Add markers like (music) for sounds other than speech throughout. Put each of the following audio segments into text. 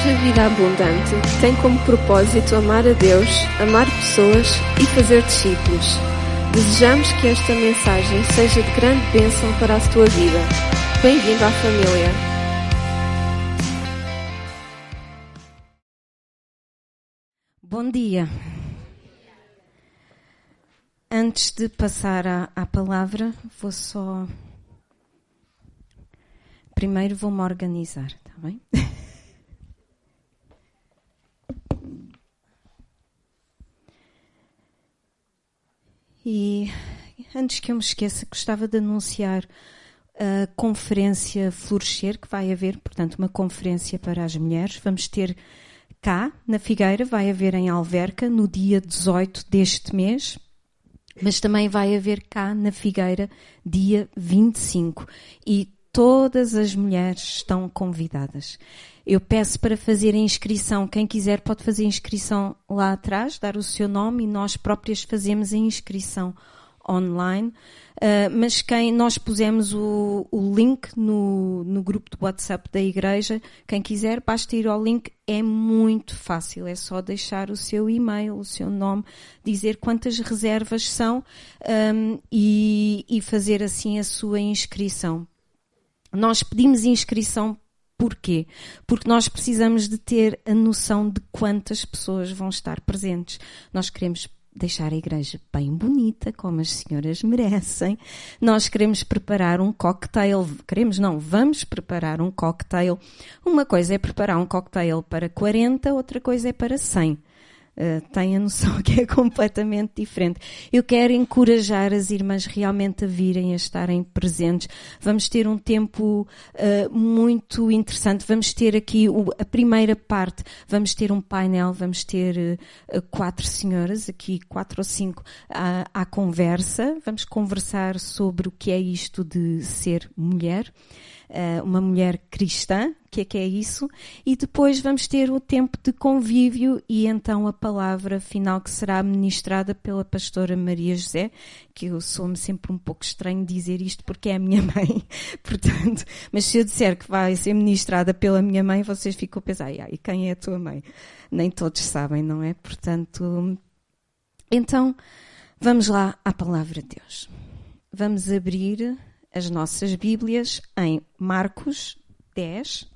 Igreja Vida Abundante tem como propósito amar a Deus, amar pessoas e fazer discípulos. Desejamos que esta mensagem seja de grande bênção para a tua vida. Bem-vindo à família. Bom dia. Antes de passar à, à palavra, vou só. Primeiro vou-me organizar, está bem? (laughs) E antes que eu me esqueça, gostava de anunciar a conferência Florescer, que vai haver, portanto, uma conferência para as mulheres. Vamos ter cá, na Figueira, vai haver em Alverca, no dia 18 deste mês, mas também vai haver cá, na Figueira, dia 25. E todas as mulheres estão convidadas. Eu peço para fazer a inscrição. Quem quiser pode fazer a inscrição lá atrás, dar o seu nome e nós próprias fazemos a inscrição online. Uh, mas quem nós pusemos o, o link no, no grupo do WhatsApp da igreja, quem quiser, basta ir ao link. É muito fácil, é só deixar o seu e-mail, o seu nome, dizer quantas reservas são um, e, e fazer assim a sua inscrição. Nós pedimos inscrição Porquê? Porque nós precisamos de ter a noção de quantas pessoas vão estar presentes. Nós queremos deixar a igreja bem bonita, como as senhoras merecem. Nós queremos preparar um cocktail. Queremos, não, vamos preparar um cocktail. Uma coisa é preparar um cocktail para 40, outra coisa é para 100. Uh, tem a noção (laughs) que é completamente diferente. Eu quero encorajar as irmãs realmente a virem, a estarem presentes. Vamos ter um tempo uh, muito interessante. Vamos ter aqui o, a primeira parte, vamos ter um painel, vamos ter uh, quatro senhoras, aqui quatro ou cinco, à, à conversa. Vamos conversar sobre o que é isto de ser mulher. Uma mulher cristã, que é que é isso, e depois vamos ter o tempo de convívio e então a palavra final que será ministrada pela pastora Maria José, que eu sou-me sempre um pouco estranho dizer isto porque é a minha (laughs) mãe, portanto, mas se eu disser que vai ser ministrada pela minha mãe, vocês ficam a pensar, e quem é a tua mãe? Nem todos sabem, não é? Portanto, então, vamos lá à palavra de Deus. Vamos abrir as nossas Bíblias em Marcos 10.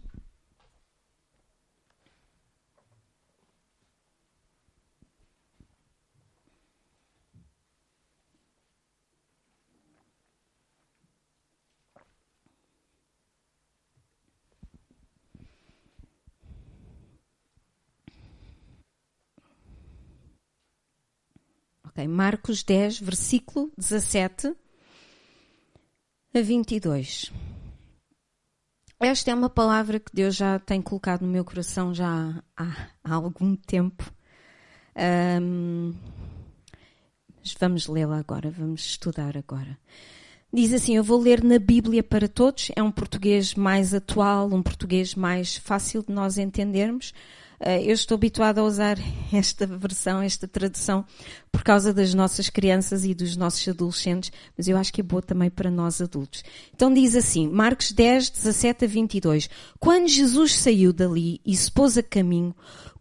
Ok, Marcos 10, versículo 17 a 22. Esta é uma palavra que Deus já tem colocado no meu coração já há, há algum tempo. Um, vamos lê-la agora, vamos estudar agora. Diz assim: Eu vou ler na Bíblia para todos. É um português mais atual, um português mais fácil de nós entendermos. Eh, eu estou habituada a usar (laughs) esta versão, esta tradução, por causa das nossas crianças e dos nossos adolescentes, mas eu acho que é boa também para nós adultos. Então diz assim, Marcos 10, 17 a 22. Quando Jesus saiu dali e se pôs a caminho,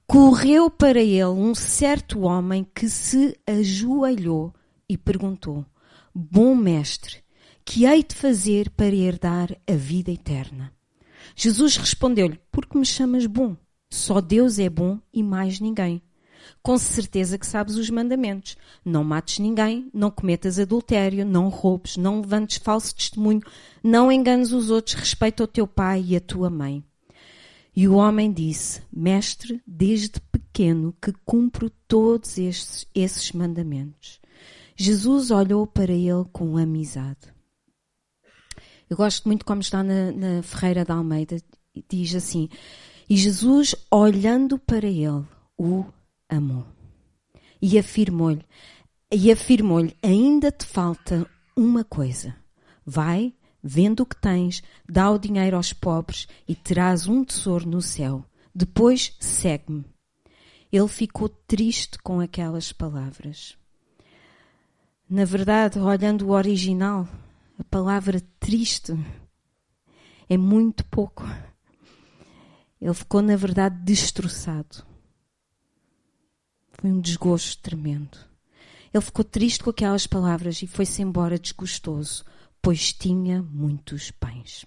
correu para ele um certo homem que se ajoelhou e perguntou: Bom mestre, que hei de fazer para herdar a vida eterna? Jesus respondeu-lhe: Por que me chamas bom? Só Deus é bom e mais ninguém. Com certeza que sabes os mandamentos. Não mates ninguém, não cometas adultério, não roubes, não levantes falso testemunho, não enganes os outros, respeita o teu pai e a tua mãe. E o homem disse: Mestre, desde pequeno que cumpro todos estes, esses mandamentos. Jesus olhou para ele com amizade. Eu gosto muito como está na, na Ferreira da Almeida. Diz assim: e Jesus, olhando para ele, o amou. E afirmou-lhe, e afirmou-lhe, ainda te falta uma coisa. Vai, vendo o que tens, dá o dinheiro aos pobres e terás um tesouro no céu. Depois segue-me. Ele ficou triste com aquelas palavras. Na verdade, olhando o original, a palavra triste é muito pouco. Ele ficou, na verdade, destroçado. Foi um desgosto tremendo. Ele ficou triste com aquelas palavras e foi-se embora desgostoso, pois tinha muitos bens.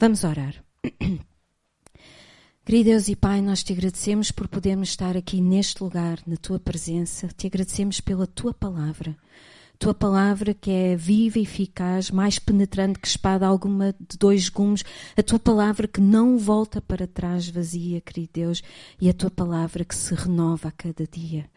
Vamos orar. (clears throat) Querido Deus e Pai, nós te agradecemos por podermos estar aqui neste lugar, na tua presença. Te agradecemos pela tua palavra. Tua palavra que é viva e eficaz, mais penetrante que espada alguma de dois gumes. A tua palavra que não volta para trás vazia, querido Deus. E a tua palavra que se renova a cada dia.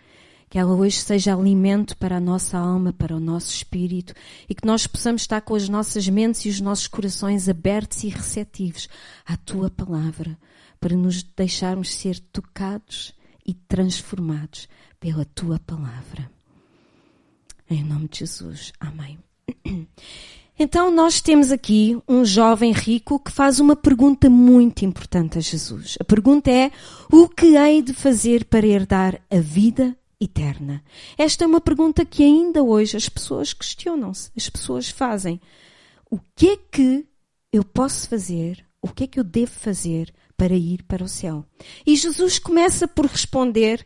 Que ela hoje seja alimento para a nossa alma, para o nosso espírito e que nós possamos estar com as nossas mentes e os nossos corações abertos e receptivos à tua palavra para nos deixarmos ser tocados e transformados pela tua palavra. Em nome de Jesus. Amém. (clears throat) Então, nós temos aqui um jovem rico que faz uma pergunta muito importante a Jesus. A pergunta é: o que hei de fazer para herdar a vida eterna? Esta é uma pergunta que ainda hoje as pessoas questionam-se, as pessoas fazem. O que é que eu posso fazer? O que é que eu devo fazer para ir para o céu. E Jesus começa por responder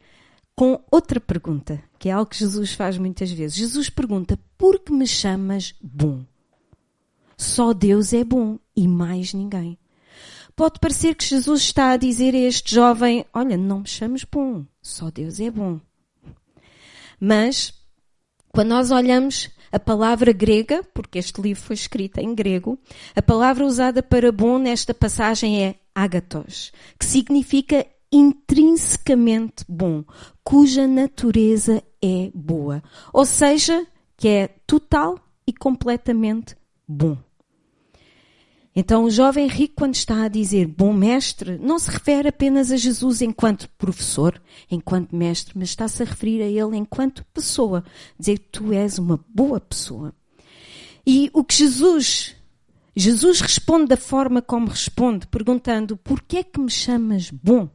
com outra pergunta, que é algo que Jesus faz muitas vezes. Jesus pergunta: Por que me chamas bom? Só Deus é bom e mais ninguém. Pode parecer que Jesus está a dizer a este jovem: Olha, não me chames bom, só Deus é bom. Mas, quando nós olhamos a palavra grega, porque este livro foi escrito em grego, a palavra usada para bom nesta passagem é agatos, que significa intrinsecamente bom, cuja natureza é boa, ou seja, que é total e completamente bom. Então, o jovem rico, quando está a dizer bom mestre, não se refere apenas a Jesus enquanto professor, enquanto mestre, mas está-se a referir a ele enquanto pessoa. Dizer tu és uma boa pessoa. E o que Jesus Jesus responde da forma como responde, perguntando: Por que é que me chamas bom?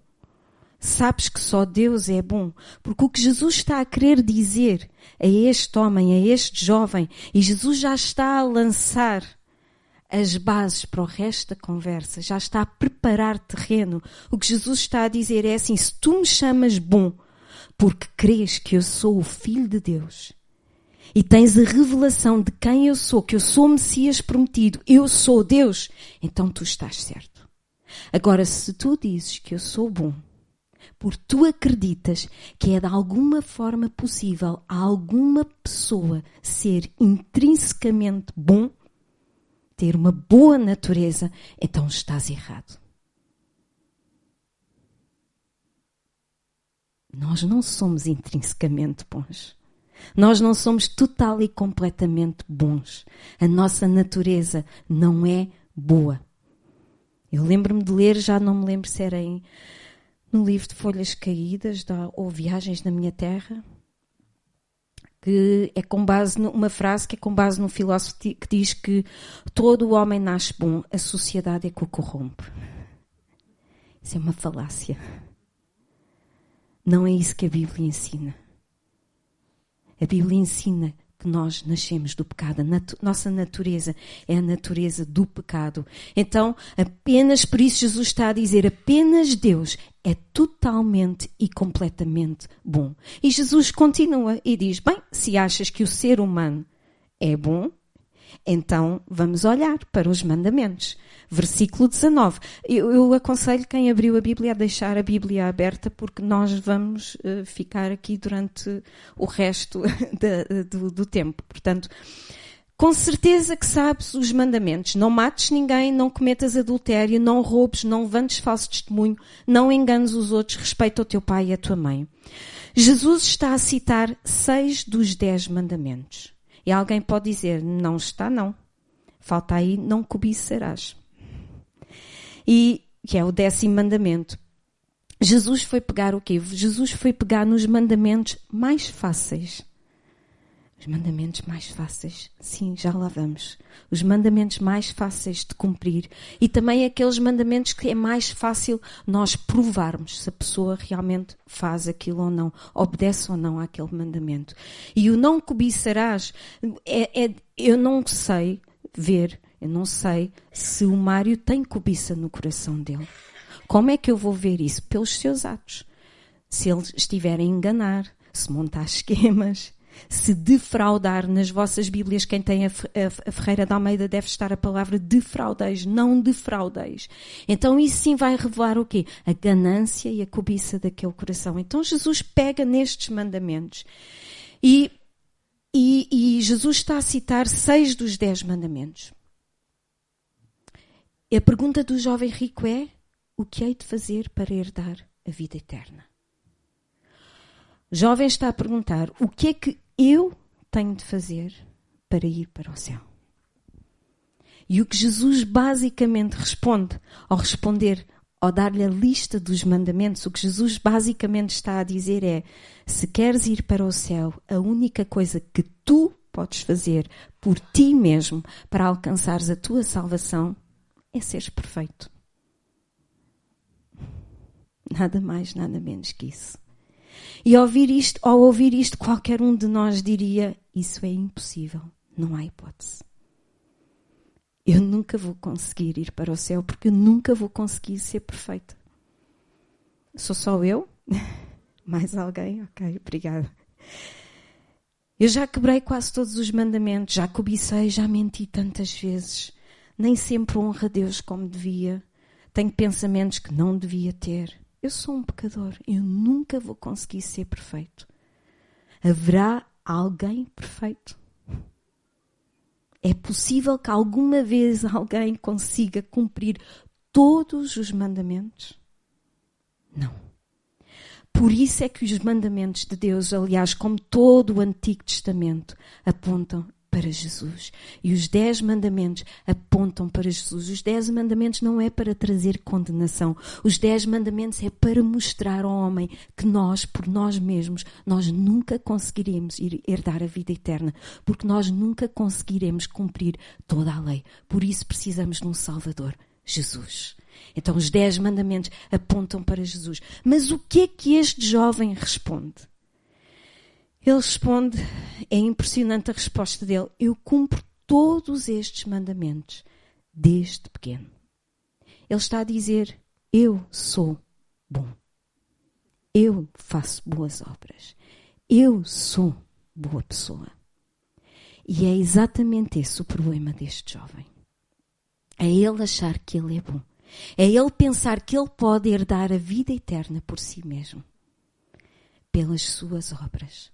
Sabes que só Deus é bom, porque o que Jesus está a querer dizer a este homem, a este jovem, e Jesus já está a lançar as bases para o resto da conversa, já está a preparar terreno. O que Jesus está a dizer é assim: se tu me chamas bom, porque crês que eu sou o Filho de Deus, e tens a revelação de quem eu sou, que eu sou o Messias prometido, eu sou Deus, então tu estás certo. Agora, se tu dizes que eu sou bom, por tu acreditas que é de alguma forma possível a alguma pessoa ser intrinsecamente bom, ter uma boa natureza, então estás errado. Nós não somos intrinsecamente bons. Nós não somos total e completamente bons. A nossa natureza não é boa. Eu lembro-me de ler, já não me lembro se era em, no livro de Folhas Caídas da, ou Viagens na Minha Terra, que é com base numa frase que é com base num filósofo que diz que todo o homem nasce bom, a sociedade é que o corrompe. Isso é uma falácia. Não é isso que a Bíblia ensina. A Bíblia ensina que nós nascemos do pecado. A nat nossa natureza é a natureza do pecado. Então, apenas por isso Jesus está a dizer, apenas Deus é totalmente e completamente bom. E Jesus continua e diz, bem, se achas que o ser humano é bom, então vamos olhar para os mandamentos. Versículo 19. Eu, eu, aconselho quem abriu a Bíblia a deixar a Bíblia aberta, porque nós vamos uh, ficar aqui durante o resto (laughs) do, do tempo. Portanto, com certeza que sabes os mandamentos. Não mates ninguém, não cometas adultério, não roubes, não levantes falso testemunho, não enganes os outros, respeita o teu pai e a tua mãe. Jesus está a citar seis dos dez mandamentos. E alguém pode dizer, não está não. Falta aí, não cobiçarás. E que é o décimo mandamento. Jesus foi pegar o quê? Jesus foi pegar nos mandamentos mais fáceis. Os mandamentos mais fáceis, sim, já lá vamos. Os mandamentos mais fáceis de cumprir e também aqueles mandamentos que é mais fácil nós provarmos se a pessoa realmente faz aquilo ou não, obedece ou não àquele mandamento. E o não cobiçarás, é, é, eu não sei ver, eu não sei se o Mário tem cobiça no coração dele. Como é que eu vou ver isso? Pelos seus atos. Se eles estiverem a enganar, se montar (laughs) esquemas, se defraudar nas vossas Bíblias, quem tem a, a, a Ferreira da Almeida deve estar a palavra defraudeis, não defraudeis. Então isso sim vai revelar o quê? A ganância e a cobiça daquele coração. Então Jesus pega nestes mandamentos e, e, e Jesus está a citar seis dos dez mandamentos. E a pergunta do jovem rico é: o que hei de fazer para herdar a vida eterna? O jovem está a perguntar: o que é que eu tenho de fazer para ir para o céu? E o que Jesus basicamente responde ao responder, ao dar-lhe a lista dos mandamentos, o que Jesus basicamente está a dizer é: se queres ir para o céu, a única coisa que tu podes fazer por ti mesmo para alcançares a tua salvação é seres perfeito. Nada mais, nada menos que isso. E ao ouvir isto, ao ouvir isto, qualquer um de nós diria: Isso é impossível, não há hipótese. Eu nunca vou conseguir ir para o céu porque eu nunca vou conseguir ser perfeita. Sou só eu? (laughs) Mais alguém? Ok, obrigada. Eu já quebrei quase todos os mandamentos, já cobicei, já menti tantas vezes. Nem sempre honro a Deus como devia. Tenho pensamentos que não devia ter. Eu sou um pecador, eu nunca vou conseguir ser perfeito. Haverá alguém perfeito? É possível que alguma vez (laughs) alguém consiga cumprir todos os mandamentos? Não. Por isso é que os mandamentos de Deus, aliás, como todo o Antigo Testamento, apontam para Jesus. E os dez mandamentos apontam para Jesus. Os dez mandamentos não é para trazer condenação. Os dez mandamentos é para mostrar ao homem que nós, por nós mesmos, nós nunca conseguiremos herdar a vida eterna, porque nós nunca conseguiremos cumprir toda a lei. Por isso precisamos de um Salvador, Jesus. Então os dez mandamentos apontam para Jesus. Mas o que é que este jovem responde? Ele responde, é impressionante a resposta dele: Eu cumpro todos estes mandamentos desde pequeno. Ele está a dizer: Eu sou bom. Eu faço boas obras. Eu sou boa pessoa. E é exatamente esse o problema deste jovem. É ele achar que ele é bom. É ele pensar que ele pode herdar a vida eterna por si mesmo, pelas suas obras.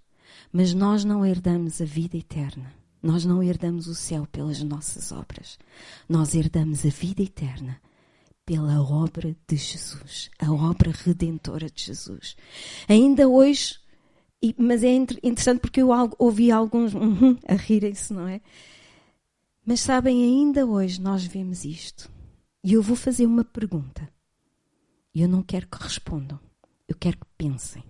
Mas nós não herdamos a vida eterna. Nós não herdamos o céu pelas nossas obras. Nós herdamos a vida eterna pela obra de Jesus, a obra redentora de Jesus. Ainda hoje, mas é interessante porque eu ouvi alguns uhum, a rirem-se, não é? Mas sabem, ainda hoje nós vemos isto. E eu vou fazer uma pergunta. E eu não quero que respondam. Eu quero que pensem.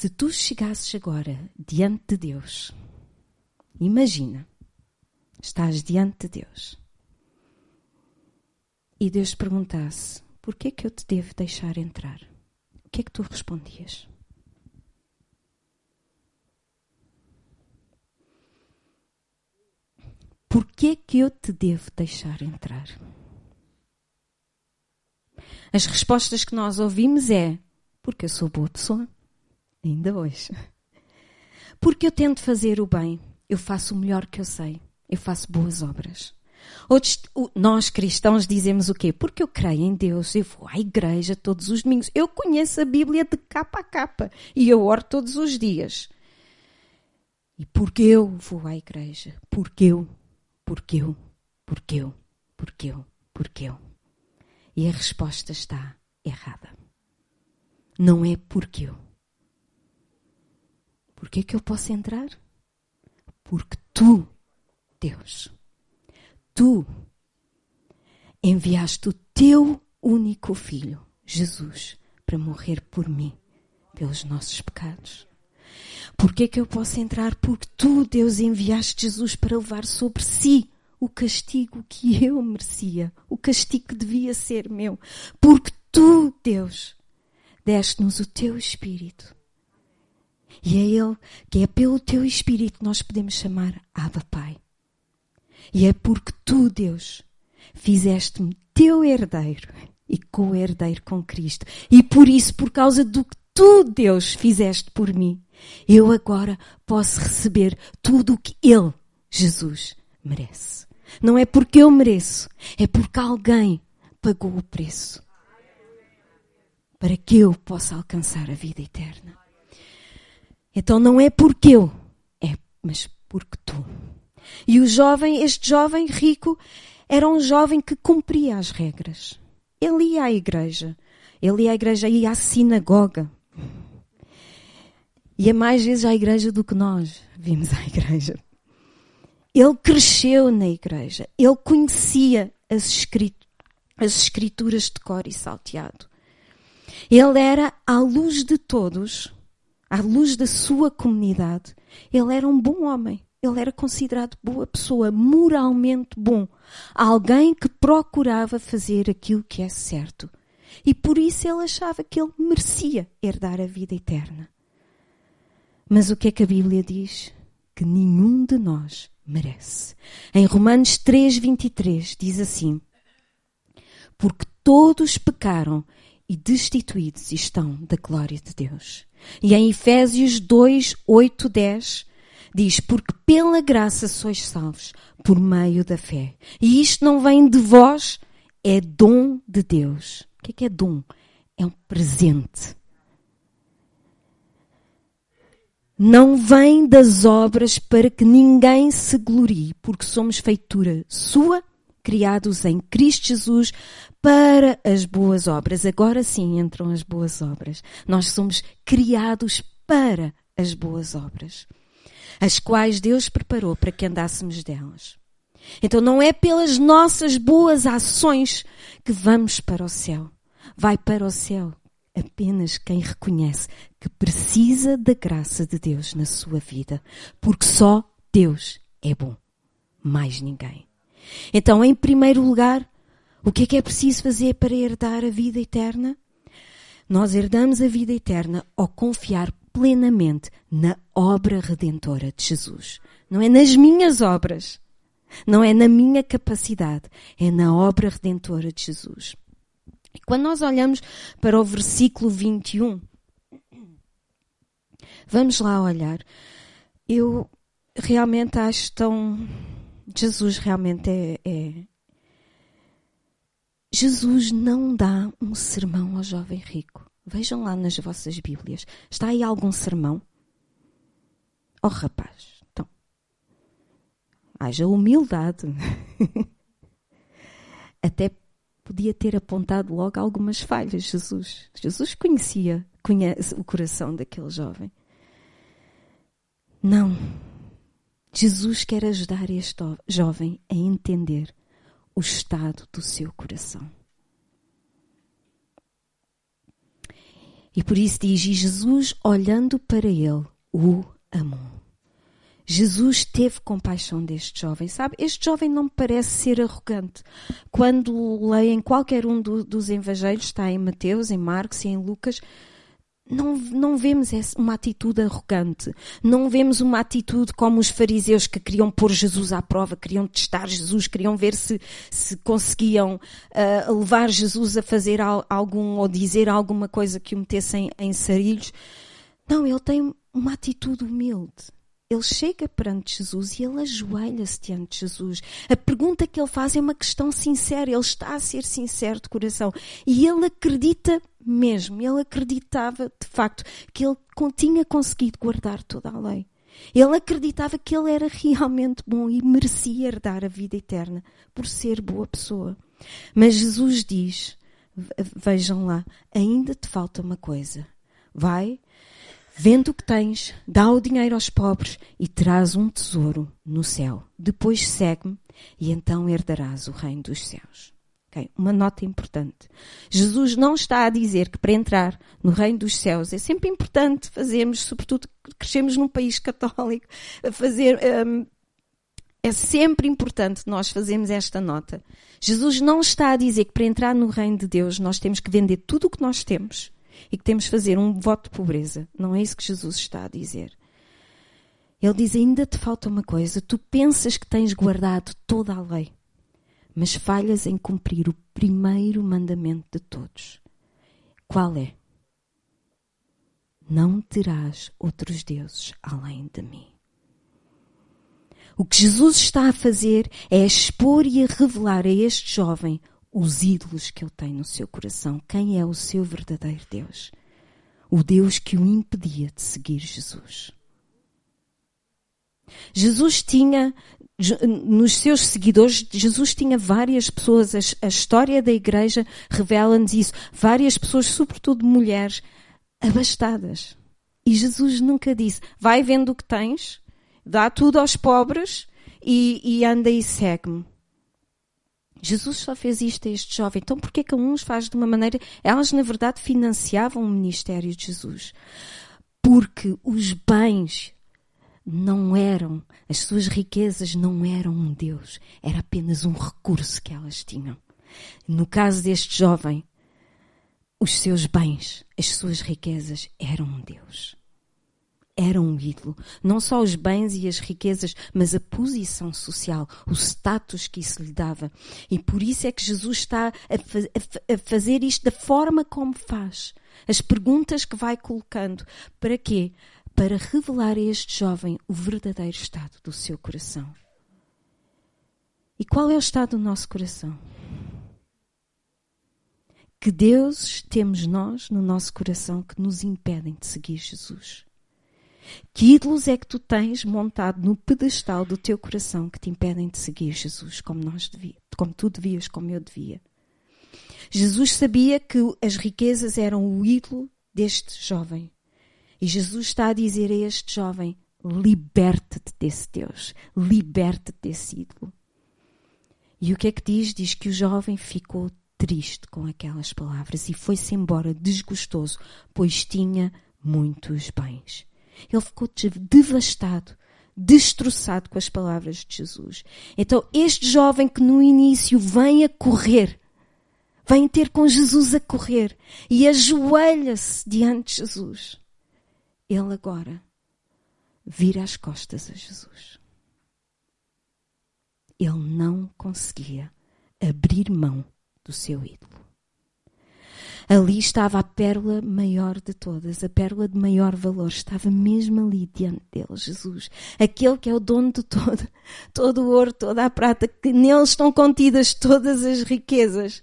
Se tu chegasses agora diante de Deus, imagina, estás diante de Deus e Deus perguntasse: por que é que eu te devo deixar entrar? O que é que tu respondias? Por que é que eu te devo deixar entrar? As respostas que nós ouvimos é porque eu sou boa pessoa ainda hoje. Porque eu tento fazer o bem, eu faço o melhor que eu sei, eu faço boas obras. Outros, nós cristãos dizemos o quê? Porque eu creio em Deus, eu vou à igreja todos os domingos, eu conheço a Bíblia de capa a capa e eu oro todos os dias. E porque eu vou à igreja? Porque eu, porque eu, porque eu, porque eu, porque eu. E a resposta está errada. Não é porque eu. Por que é que eu posso entrar? Porque tu, Deus, tu enviaste o teu único filho, Jesus, para morrer por mim, pelos nossos pecados. Por que é que eu posso entrar? Porque tu, Deus, enviaste Jesus para levar sobre si o castigo que eu merecia, o castigo que devia ser meu. Porque tu, Deus, deste-nos o teu Espírito e é Ele que é pelo Teu Espírito nós podemos chamar Abba Pai. E é porque Tu, Deus, fizeste-me teu herdeiro e co-herdeiro com Cristo. E por isso, por causa do que tu, Deus, fizeste por mim, eu agora posso receber tudo o que Ele, Jesus, merece. Não é porque eu mereço, é porque alguém pagou o preço para que eu possa alcançar a vida eterna. Então não é porque eu, é, mas porque tu. E o jovem, este jovem rico, era um jovem que cumpria as regras. Ele ia à igreja. Ele ia à igreja, ia à sinagoga. Ia mais vezes à igreja do que nós vimos à igreja. Ele cresceu na igreja. Ele conhecia as, escrit as escrituras de cor e salteado. Ele era, à luz de todos, à luz da sua comunidade, ele era um bom homem. Ele era considerado boa pessoa, moralmente bom. Alguém que procurava fazer aquilo que é certo. E por isso ele achava que ele merecia herdar a vida eterna. Mas o que é que a Bíblia diz? Que nenhum de nós merece. Em Romanos 3:23 diz assim: Porque todos pecaram e destituídos estão da glória de Deus. E em Efésios 2, 8, 10 diz: Porque pela graça sois salvos, por meio da fé. E isto não vem de vós, é dom de Deus. O que é, que é dom? É um presente. Não vem das obras para que ninguém se glorie, porque somos feitura sua, criados em Cristo Jesus para as boas obras. Agora sim entram as boas obras. Nós somos criados para as boas obras as quais Deus preparou para que andássemos delas. Então não é pelas nossas boas ações que vamos para o céu. Vai para o céu apenas quem reconhece que precisa da graça de Deus na sua vida, porque só Deus é bom, mais ninguém. Então, em primeiro lugar, o que é que é preciso fazer para herdar a vida eterna? Nós herdamos a vida eterna ao confiar plenamente na obra redentora de Jesus. Não é nas minhas obras, não é na minha capacidade, é na obra redentora de Jesus. E quando nós olhamos para o versículo 21, vamos lá olhar. Eu realmente acho tão. Jesus realmente é, é. Jesus não dá um sermão ao jovem rico. Vejam lá nas vossas Bíblias. Está aí algum sermão? Oh, rapaz, então. Haja humildade. (laughs) Até podia ter apontado logo algumas falhas, Jesus. Jesus conhecia, conhece o coração daquele jovem. Não. Jesus quer ajudar este jovem a entender o estado do seu coração. E por isso diz: E Jesus, olhando para ele, o amou. Jesus teve compaixão deste jovem, sabe? Este jovem não me parece ser arrogante. Quando leem qualquer um do, dos evangelhos, está em Mateus, em Marcos e em Lucas, não, não vemos uma atitude arrogante, não vemos uma atitude como os fariseus que queriam pôr Jesus à prova, queriam testar Jesus, queriam ver se, se conseguiam uh, levar Jesus a fazer algum ou dizer alguma coisa que o metessem em sarilhos. Não, ele tem uma atitude humilde. Ele chega perante Jesus e ele ajoelha-se diante de Jesus. A pergunta que ele faz é uma questão sincera. Ele está a ser sincero de coração. E ele acredita mesmo. Ele acreditava, de facto, que ele tinha conseguido guardar toda a lei. Ele acreditava que ele era realmente bom e merecia herdar a vida eterna por ser boa pessoa. Mas Jesus diz: Vejam lá, ainda te falta uma coisa. Vai, Vende o que tens, dá o dinheiro aos pobres e terás um tesouro no céu. Depois segue-me e então herdarás o reino dos céus. Okay? Uma nota importante. Jesus não está a dizer que para entrar no reino dos céus é sempre importante fazermos, sobretudo crescemos num país católico, fazer. Um, é sempre importante nós fazermos esta nota. Jesus não está a dizer que para entrar no reino de Deus nós temos que vender tudo o que nós temos e que temos de fazer um voto de pobreza. Não é isso que Jesus está a dizer. Ele diz: ainda te falta uma coisa. Tu pensas que tens guardado toda a lei. mas falhas em cumprir o primeiro mandamento de todos. Qual é? Não terás outros deuses além de mim. O que Jesus está a fazer é expor e a revelar a este jovem os ídolos que ele tem no seu coração. Quem é o seu verdadeiro Deus? O Deus que o impedia de seguir Jesus. Jesus tinha nos seus seguidores, Jesus tinha várias pessoas, a, história da igreja revela-nos isso, várias pessoas, sobretudo mulheres, abastadas. E Jesus nunca disse, vai vendo o que tens, dá tudo aos pobres e, e anda e segue-me. Jesus só fez isto a este jovem. Então por que que uns faz de uma maneira... Elas, na verdade, financiavam o ministério de Jesus. Porque os bens não eram, as suas riquezas não eram um Deus, era apenas um recurso que elas tinham. No caso deste jovem, os seus bens, as suas riquezas eram um Deus. Era um ídolo. Não só os bens e as riquezas, mas a posição social, o status que isso lhe dava. E por isso é que Jesus está a, fa a fazer isto da forma como faz. As perguntas que vai colocando. Para quê? para revelar a este jovem o verdadeiro estado do seu coração. E qual é o estado do nosso coração? Que deuses temos nós no nosso coração que nos impedem de seguir Jesus? Que ídolos é que tu tens montado no pedestal do teu coração que te impedem de seguir Jesus como, nós como tu devias, como eu devia? Jesus sabia que as riquezas eram o ídolo deste jovem. E Jesus está a dizer a este jovem: liberte-te desse Deus, liberte-te desse ídolo. E o que é que diz? Diz que o jovem ficou triste com aquelas palavras e foi-se embora desgostoso, pois tinha muitos bens. Ele ficou devastado, destroçado com as palavras de Jesus. Então, este jovem que no início vem a correr, vem ter com Jesus a correr e ajoelha-se diante de Jesus ele agora vira as costas a Jesus. Ele não conseguia abrir mão do seu ídolo. Ali estava a pérola maior de todas, a pérola de maior valor, estava mesmo ali diante dele, Jesus, aquele que é o dono de todo, (laughs) todo o ouro, toda a prata, que nele estão contidas todas as riquezas.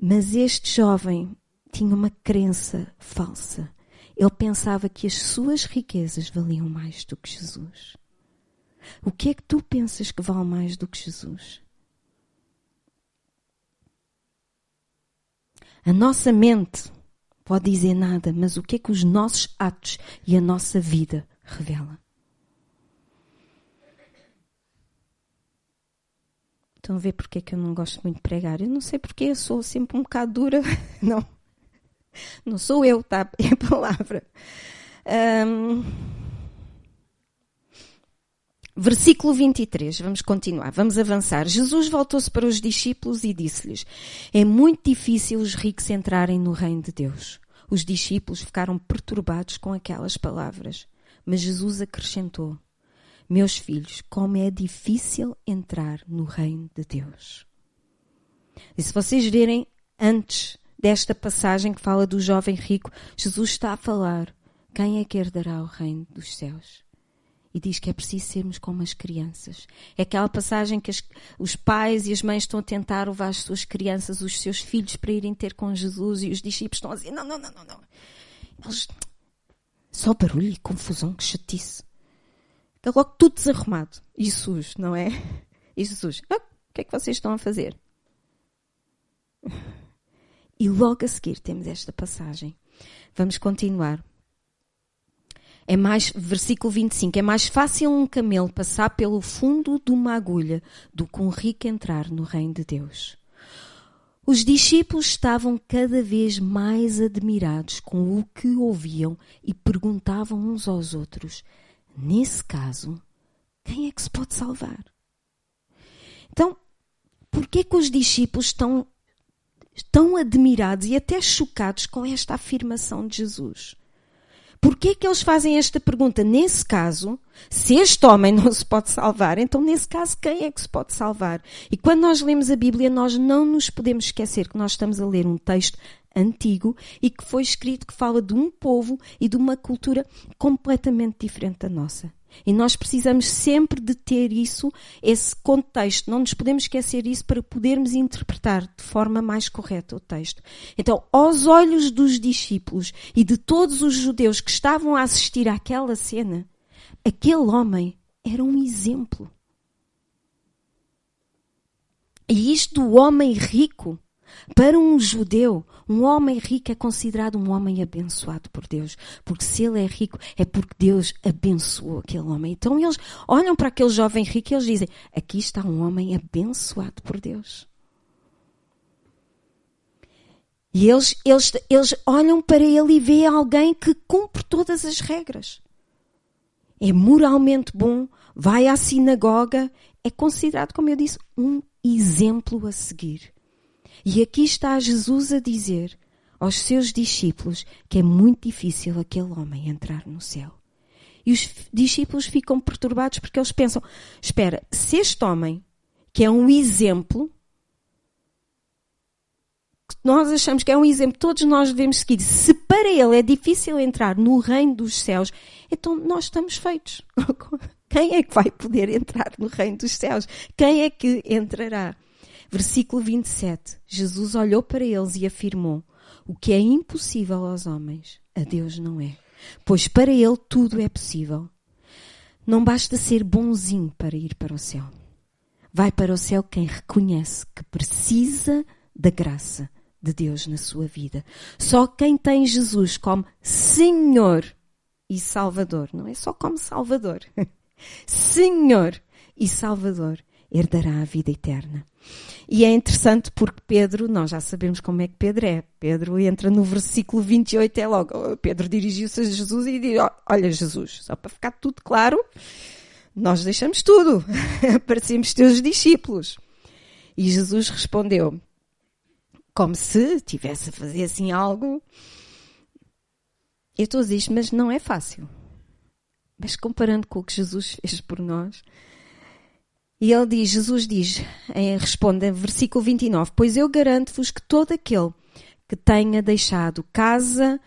Mas este jovem tinha uma crença falsa ele pensava que as suas riquezas valiam mais do que Jesus. O que é que tu pensas que vale mais do que Jesus? A nossa mente pode dizer nada, mas o que é que os nossos atos e a nossa vida revela? Estão a ver porque é que eu não gosto muito de pregar? Eu não sei porque eu sou sempre um bocado dura. (laughs) Não. Não sou eu, tá? É a palavra. Um, versículo 23, vamos continuar, vamos avançar. Jesus voltou-se para os discípulos e disse-lhes: É muito difícil os ricos entrarem no reino de Deus. Os discípulos ficaram perturbados com aquelas palavras, mas Jesus acrescentou: Meus filhos, como é difícil entrar no reino de Deus. E se vocês verem antes desta passagem que fala do jovem rico, Jesus está a falar quem é que herdará o reino dos céus. E diz que é preciso sermos como as crianças. É aquela passagem que as, os pais e as mães estão a tentar levar as suas crianças, os seus filhos, para irem ter com Jesus e os discípulos estão a dizer: não, não, não, não, não. Eles. Só barulho e confusão, que chatice. Está logo tudo desarrumado e sujo, não é? E (laughs) Jesus: ah, o que é que vocês estão a fazer? E logo a seguir temos esta passagem. Vamos continuar. É mais, versículo 25, é mais fácil um camelo passar pelo fundo de uma agulha do que um rico entrar no reino de Deus. Os discípulos estavam cada vez mais admirados com o que ouviam e perguntavam uns aos outros: nesse caso, quem é que se pode salvar? Então, por que que os discípulos estão tão admirados e até chocados com esta afirmação de Jesus. Porquê é que eles fazem esta pergunta? Nesse caso, se este homem não se pode salvar, então nesse caso quem é que se pode salvar? E quando nós lemos a Bíblia, nós não nos podemos esquecer que nós estamos a ler um texto antigo e que foi escrito que fala de um povo e de uma cultura completamente diferente da nossa. E nós precisamos sempre de ter isso, esse contexto. Não nos podemos esquecer isso para podermos interpretar de forma mais correta o texto. Então, aos olhos dos discípulos e de todos os judeus que estavam a assistir àquela cena, aquele homem era um exemplo. E isto do homem rico para um judeu, um homem rico é considerado um homem abençoado por Deus. Porque se ele é rico, é porque Deus abençoou aquele homem. Então eles olham para aquele jovem rico e eles dizem: aqui está um homem abençoado por Deus. E eles, eles, eles olham para ele e veem alguém que cumpre todas as regras. É moralmente bom, vai à sinagoga, é considerado, como eu disse, um exemplo a seguir. E aqui está Jesus a dizer aos seus discípulos que é muito difícil aquele homem entrar no céu. E os discípulos ficam perturbados porque eles pensam: espera, se este homem, que é um exemplo, que nós achamos que é um exemplo, todos nós devemos seguir, se para ele é difícil entrar no reino dos céus, então nós estamos feitos. (laughs) Quem é que vai poder entrar no reino dos céus? Quem é que entrará? Versículo 27. Jesus olhou para eles e afirmou: O que é impossível aos homens, a Deus não é. Pois para Ele tudo é possível. Não basta ser bonzinho para ir para o céu. Vai para o céu quem reconhece que precisa da graça de Deus na sua vida. Só quem tem Jesus como Senhor e Salvador, não é só como Salvador, (laughs) Senhor e Salvador, herdará a vida eterna. E é interessante porque Pedro, nós já sabemos como é que Pedro é. Pedro entra no versículo 28, é logo. Pedro dirigiu-se a Jesus e diz: Olha, Jesus, só para ficar tudo claro, nós deixamos tudo (laughs) para sermos teus discípulos. E Jesus respondeu, como se tivesse a fazer assim algo. Eu estou a dizer isto, mas não é fácil. Mas comparando com o que Jesus fez por nós, e ele diz, Jesus diz, em, responde, versículo 29, Pois eu garanto-vos que todo aquele que tenha deixado casa,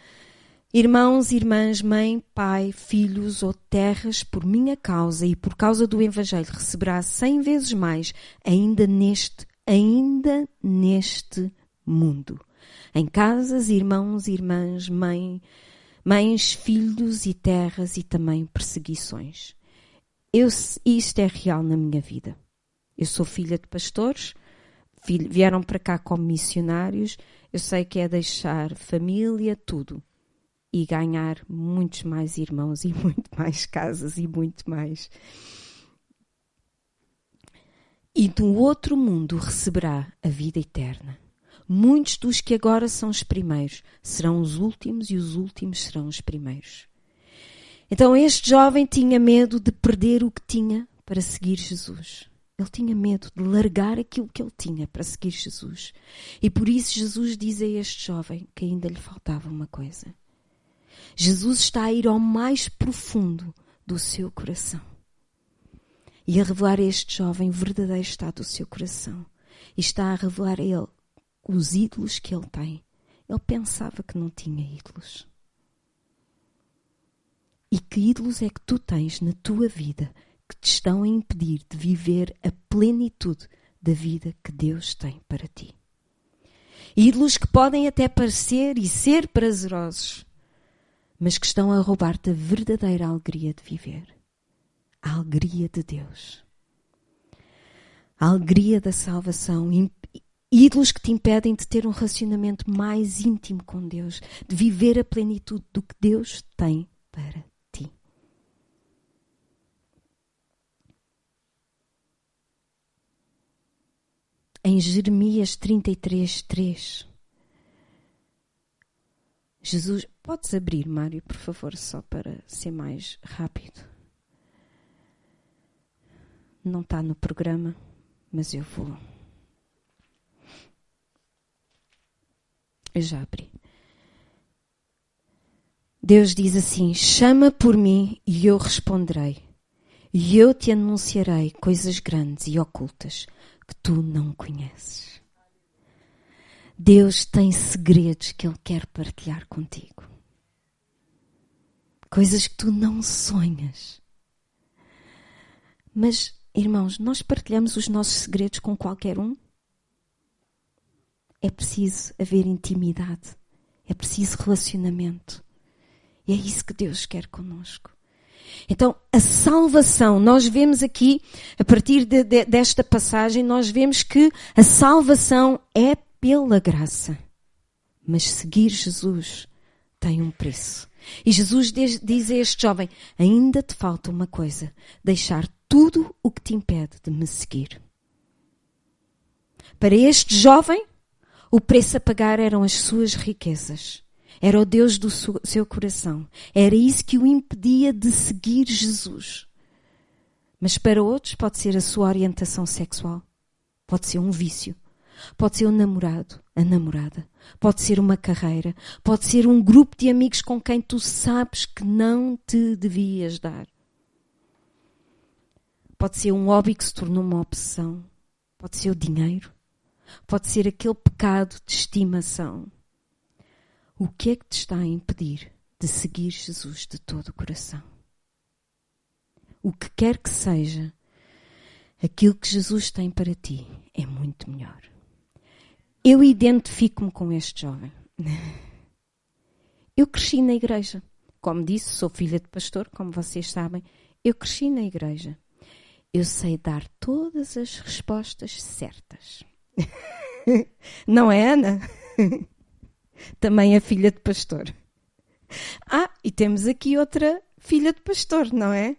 irmãos, irmãs, mãe, pai, filhos ou terras por minha causa e por causa do Evangelho receberá cem vezes mais ainda neste, ainda neste mundo. Em casas, irmãos, irmãs, mãe, mães, filhos e terras e também perseguições. Eu, isto é real na minha vida. Eu sou filha de pastores, vieram para cá como missionários. Eu sei que é deixar família, tudo. E ganhar muitos mais irmãos e (laughs) muito mais casas e muito mais. E do outro mundo receberá a vida eterna. Muitos dos que agora são os primeiros serão os últimos e os últimos serão os primeiros. Então este jovem tinha medo de perder o que tinha para seguir Jesus. Ele tinha medo de largar aquilo que ele tinha para seguir Jesus. E por isso Jesus diz a este jovem que ainda lhe faltava uma coisa. Jesus está a ir ao mais profundo do seu coração e a revelar a este jovem o verdadeiro estado do seu coração. E está a revelar a ele os ídolos que ele tem. Ele pensava que não tinha ídolos. E que ídolos é que tu tens na tua vida que te estão a impedir de viver a plenitude da vida que Deus tem para ti? Ídolos que podem até parecer e ser prazerosos, mas que estão a roubar-te a verdadeira alegria de viver. A alegria de Deus. A alegria da salvação. Ídolos que te impedem de ter um relacionamento mais íntimo com Deus, de viver a plenitude do que Deus tem para em Jeremias 33, 3. Jesus, podes abrir, Mário, por favor, só para ser mais rápido. Não está no programa, mas eu vou. Eu já abri. Deus diz assim: chama por mim e eu responderei, e eu te anunciarei coisas grandes e ocultas que tu não conheces. Deus tem segredos que Ele quer partilhar contigo. Coisas que tu não sonhas. Mas, irmãos, nós partilhamos os nossos segredos com qualquer um? É preciso haver intimidade. É preciso relacionamento. E é isso que Deus quer conosco. Então, a salvação, nós vemos aqui, a partir de, de, desta passagem, nós vemos que a salvação é pela graça. Mas seguir Jesus tem um preço. E Jesus diz, diz a este jovem: ainda te falta uma coisa, deixar tudo o que te impede de me seguir. Para este jovem, o preço a pagar eram as suas riquezas. Era o Deus do seu coração. Era isso que o impedia de seguir Jesus. Mas para outros pode ser a sua orientação sexual. Pode ser um vício. Pode ser um namorado, a namorada. Pode ser uma carreira. Pode ser um grupo de amigos com quem tu sabes que não te devias dar. Pode ser um hobby que se tornou uma obsessão. Pode ser o dinheiro. Pode ser aquele pecado de estimação. O que é que te está a impedir de seguir Jesus de todo o coração? O que quer que seja, aquilo que Jesus tem para ti é muito melhor. Eu identifico-me com este jovem. Eu cresci na igreja. Como disse, sou filha de pastor, como vocês sabem. Eu cresci na igreja. Eu sei dar todas as respostas certas. (laughs) Não é, Ana? Também é filha de pastor. Ah, e temos aqui outra filha de pastor, não é?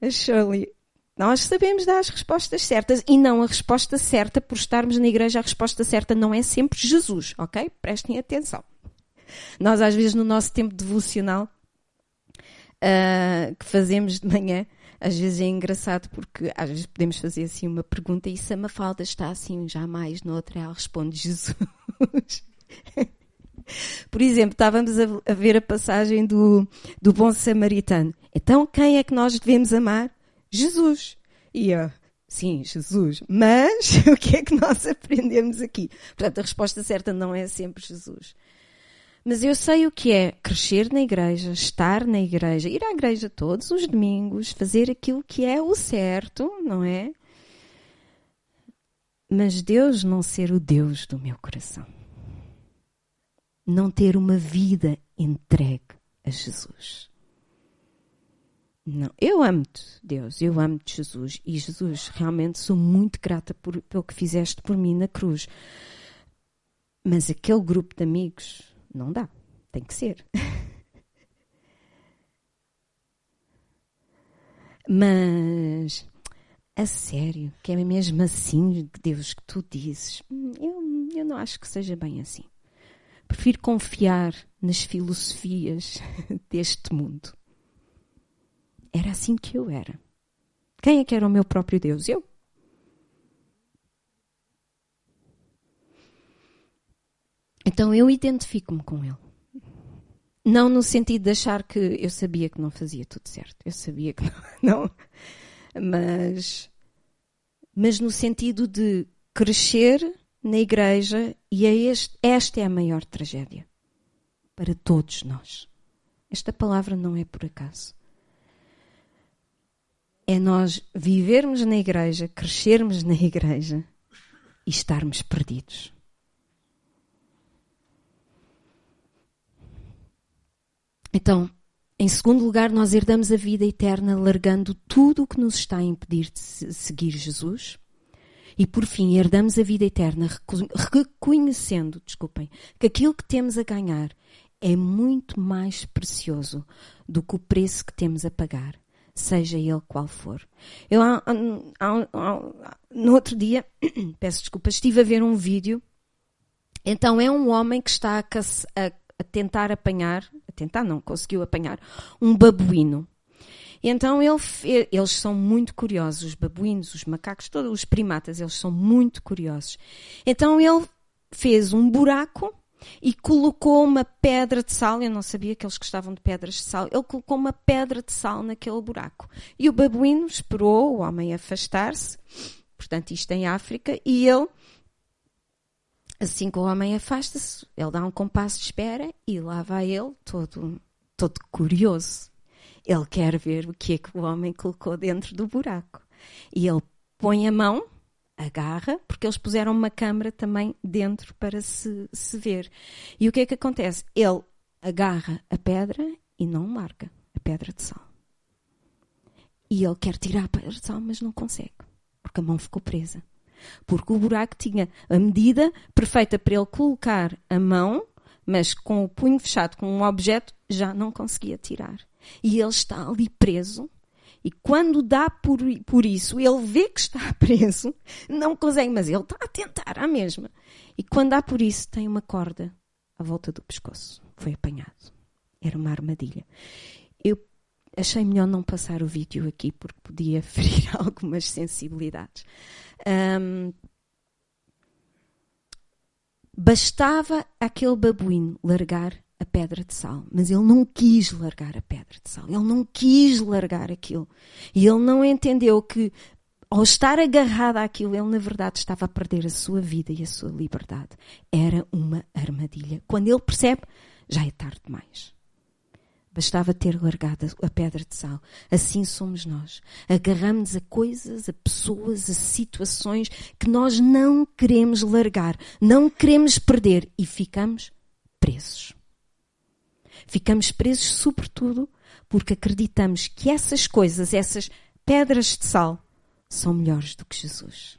A Shirley. Nós sabemos dar as respostas certas e não a resposta certa, por estarmos na igreja, a resposta certa não é sempre Jesus, ok? Prestem atenção. Nós, às vezes, no nosso tempo devocional, uh, que fazemos de manhã, às vezes é engraçado porque às vezes podemos fazer assim uma pergunta e se a Mafalda está assim já mais noutra, ela responde Jesus. (laughs) Por exemplo, estávamos a, a, ver a passagem do, do bom samaritano. Então, quem é que nós devemos amar? Jesus. E eu, sim, Jesus. Mas (laughs) o que é que nós aprendemos aqui? Portanto, a resposta certa não é sempre Jesus. Mas eu sei o que é crescer na igreja, estar na igreja, ir à igreja todos os domingos, fazer aquilo que é o certo, não é? Mas Deus não ser o Deus do meu coração. Não ter uma vida entregue a Jesus. Não, eu amo-te, Deus, eu amo-te, Jesus. E Jesus, realmente sou muito grata por, pelo que fizeste por mim na cruz. Mas aquele grupo de amigos, não dá. Tem que ser. (laughs) Mas a sério, que é mesmo assim, Deus, que tu dizes, hum, eu, eu não acho que seja bem assim. Prefiro confiar nas filosofias (laughs) deste mundo. Era assim que eu era. Quem é que era o meu próprio Deus? Eu. Então eu identifico-me com ele. Não no sentido de achar que eu sabia que não fazia tudo certo. Eu sabia que (laughs) não. não. Mas, mas no sentido de crescer na igreja e é este, esta é a maior tragédia para todos nós. Esta palavra não é por acaso. É nós vivermos na igreja, crescermos na igreja e estarmos perdidos. Então, em segundo lugar, nós herdamos a vida eterna largando tudo o que nos está a impedir de seguir Jesus. E por fim, herdamos a vida eterna reconhecendo, desculpem, que aquilo que temos a ganhar é muito mais precioso do que o preço que temos a pagar, seja ele qual for. Eu, há, há, há, no outro dia, (coughs) peço desculpa, estive a ver um vídeo. Então é um homem que está a, a a tentar apanhar, tentar não, conseguiu apanhar, um babuíno. Então ele, eles são muito curiosos, os babuínos, os macacos, todos os primatas, eles são muito curiosos. Então ele fez um buraco e colocou uma pedra de sal. Eu não sabia que eles gostavam de pedras de sal. Ele colocou uma pedra de sal naquele buraco. E o babuíno esperou o homem afastar-se, portanto, isto em África, e ele, assim que o homem afasta-se, ele dá um compasso de espera e lá vai ele, todo, todo curioso. Ele quer ver o que é que o homem colocou dentro do buraco. E ele põe a mão agarra, porque eles puseram uma câmara também dentro para se, se ver. E o que é que acontece? Ele agarra a pedra e não marca a pedra de sal. E ele quer tirar a pedra de sal, mas não consegue, porque a mão ficou presa. Porque o buraco tinha a medida perfeita para ele colocar a mão, mas com o punho fechado com um objeto já não conseguia tirar. E ele está ali preso e quando dá por, por isso, ele vê que está (laughs) preso, não consegue, mas ele está a tentar a mesma. E quando dá por isso, tem uma corda à volta do pescoço. Foi apanhado. Era uma armadilha. Eu achei melhor não passar o vídeo aqui porque podia (laughs) ferir (laughs) algumas sensibilidades. Um, bastava aquele babuíno largar a pedra de sal, mas ele não quis largar a pedra de sal, ele não quis largar aquilo. E ele não entendeu que, ao estar agarrado àquilo, ele na verdade estava a perder a sua vida e a sua liberdade. Era uma armadilha. Quando ele percebe, já é tarde demais. Bastava ter largado a pedra de sal. Assim somos nós. Agarramos a coisas, a pessoas, a situações que nós não queremos largar, não queremos perder e ficamos presos. Ficamos presos, sobretudo, porque acreditamos que essas coisas, essas pedras de sal, são melhores do que Jesus.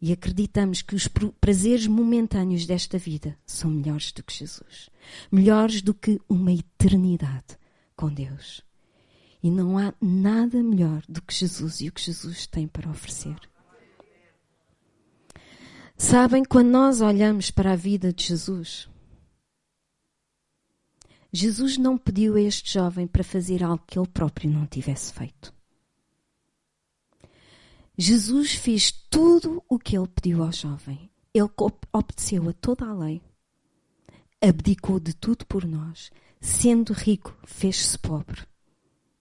E acreditamos que os prazeres momentâneos desta vida são melhores do que Jesus. Melhores do que uma eternidade com Deus. E não há nada melhor do que Jesus e o que Jesus tem para oferecer. Sabem, quando nós olhamos para a vida de Jesus, Jesus não pediu a este jovem para fazer algo que ele próprio não tivesse feito. Jesus fez tudo o que ele pediu ao jovem. Ele obedeceu a toda a lei, abdicou de tudo por nós, sendo rico, fez-se pobre,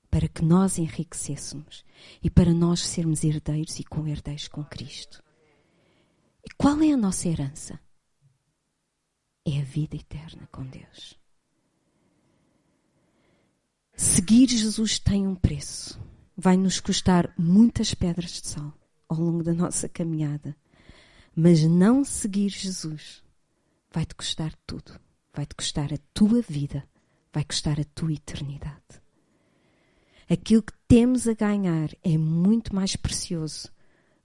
para que nós enriquecêssemos e para nós sermos herdeiros e co-herdeiros com Cristo. E qual é a nossa herança? É a vida eterna com Deus. Seguir Jesus tem um preço. Vai nos custar muitas pedras de sal ao longo da nossa caminhada. Mas não seguir Jesus vai te custar tudo. Vai te custar a tua vida, vai custar a tua eternidade. Aquilo que temos a ganhar é muito mais precioso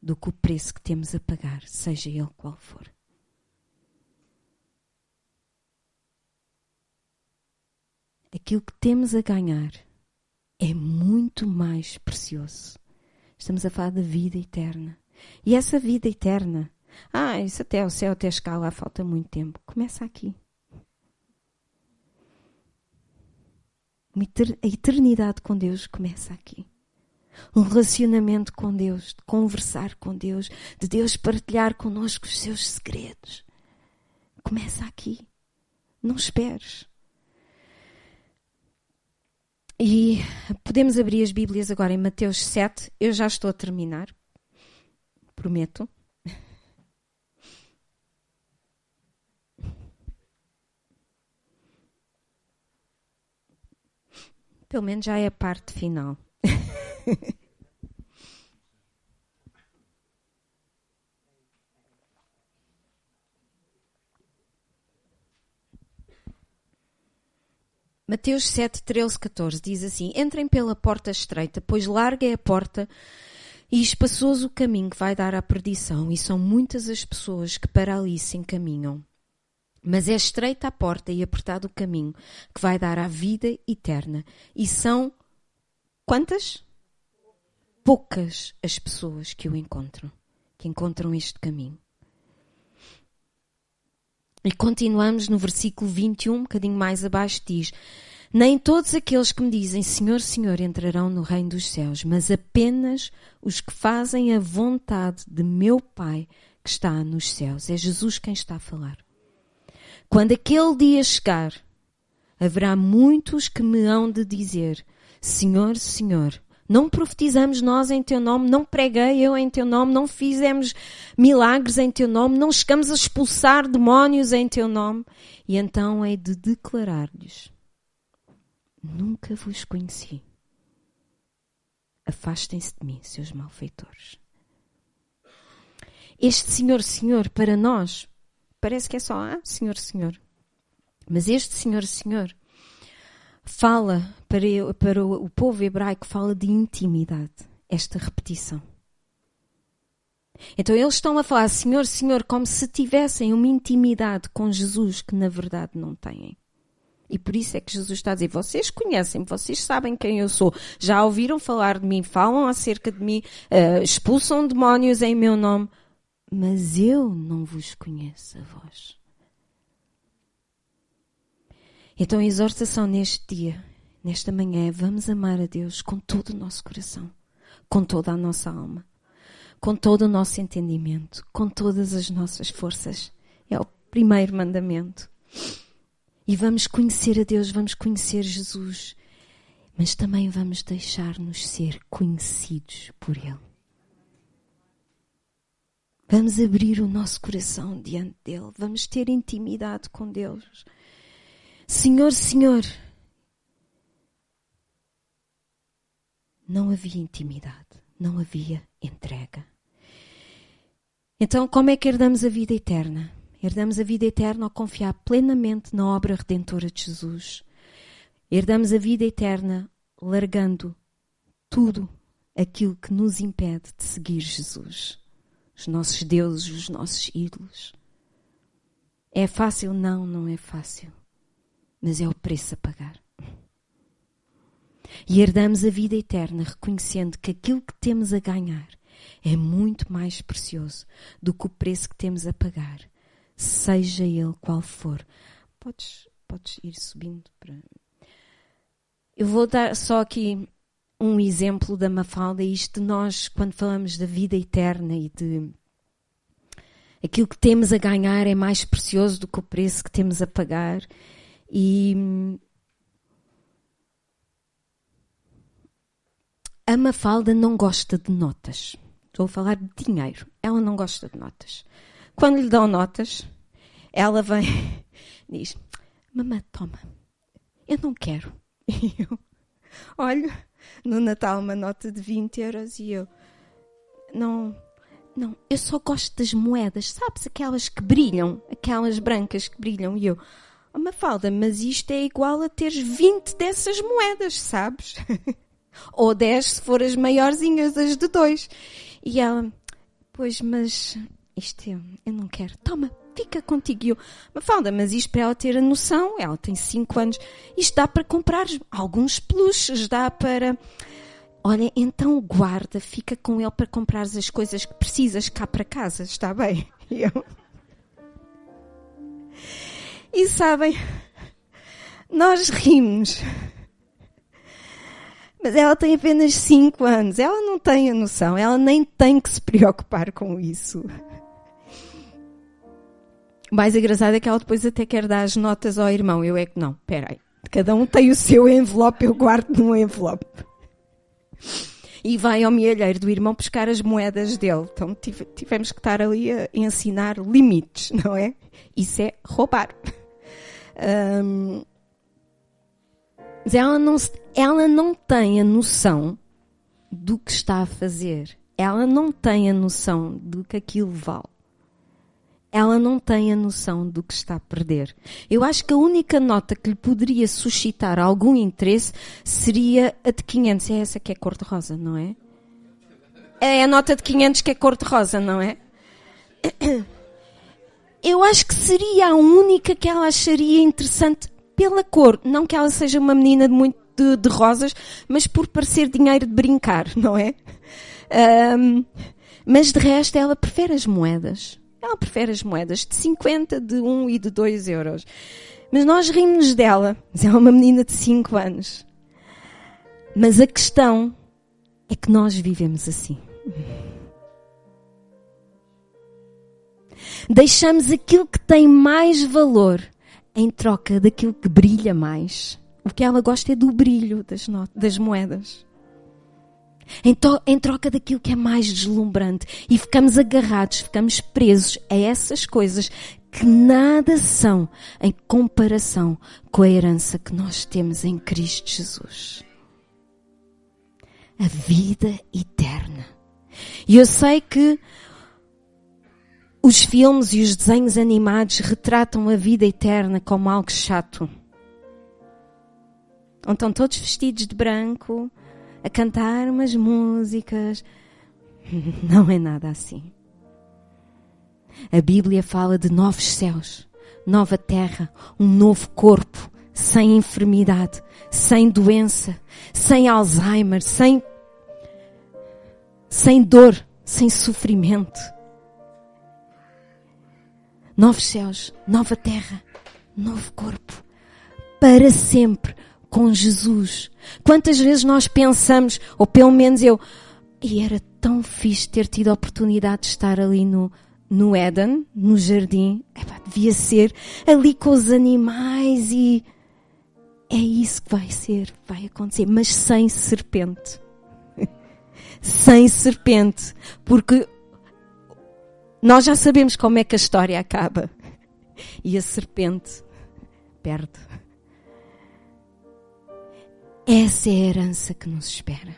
do que o preço que temos a pagar, seja ele qual for. aquilo que temos a ganhar é muito mais precioso. Estamos a falar da vida eterna. E essa vida eterna, ah, isso até o céu, até chegar lá, falta muito tempo. Começa aqui. A eternidade com Deus começa aqui. Um relacionamento com Deus, de conversar com Deus, de Deus partilhar connosco os seus segredos. Começa aqui. Não esperes. E podemos abrir as Bíblias agora em Mateus 7. Eu já estou a terminar. Prometo. Pelo menos já é a parte final. (laughs) Mateus 7, 13, 14 diz assim: Entrem pela porta estreita, pois larga é a porta e espaçoso o caminho que vai dar à perdição, e são muitas as pessoas que para ali se encaminham. Mas é estreita a porta e apertado o caminho que vai dar à vida eterna, e são quantas? Poucas as pessoas que o encontram, que encontram este caminho. E continuamos no versículo 21, um bocadinho mais abaixo, diz: Nem todos aqueles que me dizem Senhor, Senhor entrarão no reino dos céus, mas apenas os que fazem a vontade de meu Pai que está nos céus. É Jesus quem está a falar. Quando aquele dia chegar, haverá muitos que me hão de dizer: Senhor, Senhor, não profetizamos nós em teu nome, não preguei eu em teu nome, não fizemos milagres em teu nome, não chegamos a expulsar demónios em teu nome. E então hei de declarar-lhes: Nunca vos conheci. Afastem-se de mim, seus malfeitores. Este Senhor, Senhor, para nós, parece que é só, ah, Senhor, Senhor. Mas este Senhor, Senhor, fala para, para o povo hebraico, fala de intimidade, esta repetição. Então eles estão a falar Senhor, Senhor, como se tivessem uma intimidade com Jesus que na verdade não têm. E por isso é que Jesus está a dizer: vocês conhecem, vocês sabem quem eu sou, já ouviram falar de mim, falam acerca de mim, uh, expulsam demónios em meu nome, mas eu não vos conheço a vós. Então a exortação neste dia, nesta manhã, é vamos amar a Deus com todo o nosso coração, com toda a nossa alma, com todo o nosso entendimento, com todas as nossas forças. É o primeiro mandamento. E vamos conhecer a Deus, vamos conhecer Jesus, mas também vamos deixar-nos ser conhecidos por Ele. Vamos abrir o nosso coração diante dele, vamos ter intimidade com Deus. Senhor, Senhor. Não havia intimidade, não havia entrega. Então, como é que herdamos a vida eterna? Herdamos a vida eterna ao confiar plenamente na obra redentora de Jesus. Herdamos a vida eterna largando tudo aquilo que nos impede de seguir Jesus. Os nossos deuses, os nossos ídolos. É fácil? Não, não é fácil mas é o preço a pagar. E herdamos a vida eterna reconhecendo que aquilo que temos a ganhar é muito mais precioso do que o preço que temos a pagar, seja ele qual for. Podes, podes ir subindo para. Eu vou dar só aqui um exemplo da Mafalda, isto nós, quando falamos da vida eterna e de aquilo que temos a ganhar é mais precioso do que o preço que temos a pagar. E a Mafalda não gosta de notas. Estou a falar de dinheiro. Ela não gosta de notas. Quando lhe dão notas, ela vem (laughs) diz: Mamã, toma. Eu não quero. (laughs) E eu olho no Natal uma nota de 20 euros e eu não. Não, eu só gosto das moedas, sabes? Aquelas que brilham, aquelas brancas que brilham. E eu, Oh, Mafalda, mas isto é igual a teres 20 dessas moedas, sabes? (laughs) Ou 10 se for as maiorzinhas, as de dois. E ela, pois, mas isto eu, eu não quero. Toma, fica contigo. E eu, Mafalda, mas isto para ela ter a noção, ela tem 5 anos, isto dá para comprar alguns peluches, dá para. Olha, então guarda, fica com ele para comprar as coisas que precisas cá para casa, está bem? (laughs) E eu. E sabem, nós rimos. Mas ela tem apenas 5 anos. Ela não tem a noção. Ela nem tem que se preocupar com isso. O mais engraçado é que ela depois até quer dar as notas ao irmão. Eu é que não. Peraí. Cada um tem o seu envelope, eu guardo num envelope. E vai ao mielheiro do irmão buscar as moedas dele. Então tivemos que estar ali a ensinar limites, não é? Isso é roubar. Mas ela não, ela não tem a noção do que está a fazer. Ela não tem a noção do que aquilo vale. Ela não tem a noção do que está a perder. Eu acho que a única nota que lhe poderia suscitar algum interesse seria a de 500. É essa que é cor-de-rosa, não é? É a nota de 500 que é cor-de-rosa, não é? Eu acho que seria a única que ela acharia interessante pela cor. Não que ela seja uma menina de muito de, de rosas, mas por parecer dinheiro de brincar, (laughs) não é? Um, mas de resto ela prefere as moedas. Ela prefere as moedas de 50, de 1 e de 2 euros. Mas nós rimos dela. Mas ela é uma menina de 5 anos. Mas a questão é que nós vivemos assim. Deixamos aquilo que tem mais valor em troca daquilo que brilha mais. O que ela gosta é do brilho das, das moedas. Em, em, troca daquilo que é mais deslumbrante. E ficamos agarrados, ficamos presos a essas coisas que nada são em comparação com a herança que nós temos em Cristo Jesus. A vida eterna. E eu sei que os filmes e os desenhos animados retratam a vida eterna como algo chato. Onde estão todos vestidos de branco, a cantar umas músicas. (laughs) Não é nada assim. A Bíblia fala de novos céus, nova terra, um novo corpo, sem enfermidade, sem doença, sem Alzheimer, sem, sem dor, sem sofrimento. Novos céus, nova terra, novo corpo, para sempre, com Jesus. Quantas vezes nós pensamos, ou pelo menos eu, e era tão fixe ter tido a oportunidade de estar ali no, no Éden, no jardim. Epá, devia ser ali com os animais e é isso que vai ser, vai acontecer, mas sem serpente. (laughs) sem serpente, porque nós já sabemos como é que a história acaba. E a serpente perde. Essa é a herança que nos espera.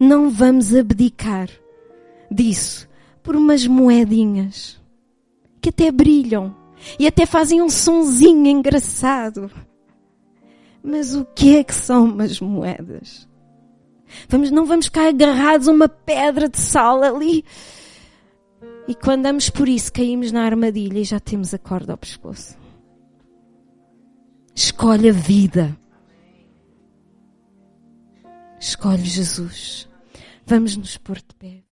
Não vamos abdicar disso por umas moedinhas que até brilham e até fazem um sonzinho engraçado. Mas o que é que são umas moedas? Vamos, não vamos ficar agarrados a uma pedra de sal ali. E quando andamos por isso, caímos na armadilha e já temos a corda ao pescoço. Escolhe a vida. Escolhe Jesus. Vamos nos pôr de pé.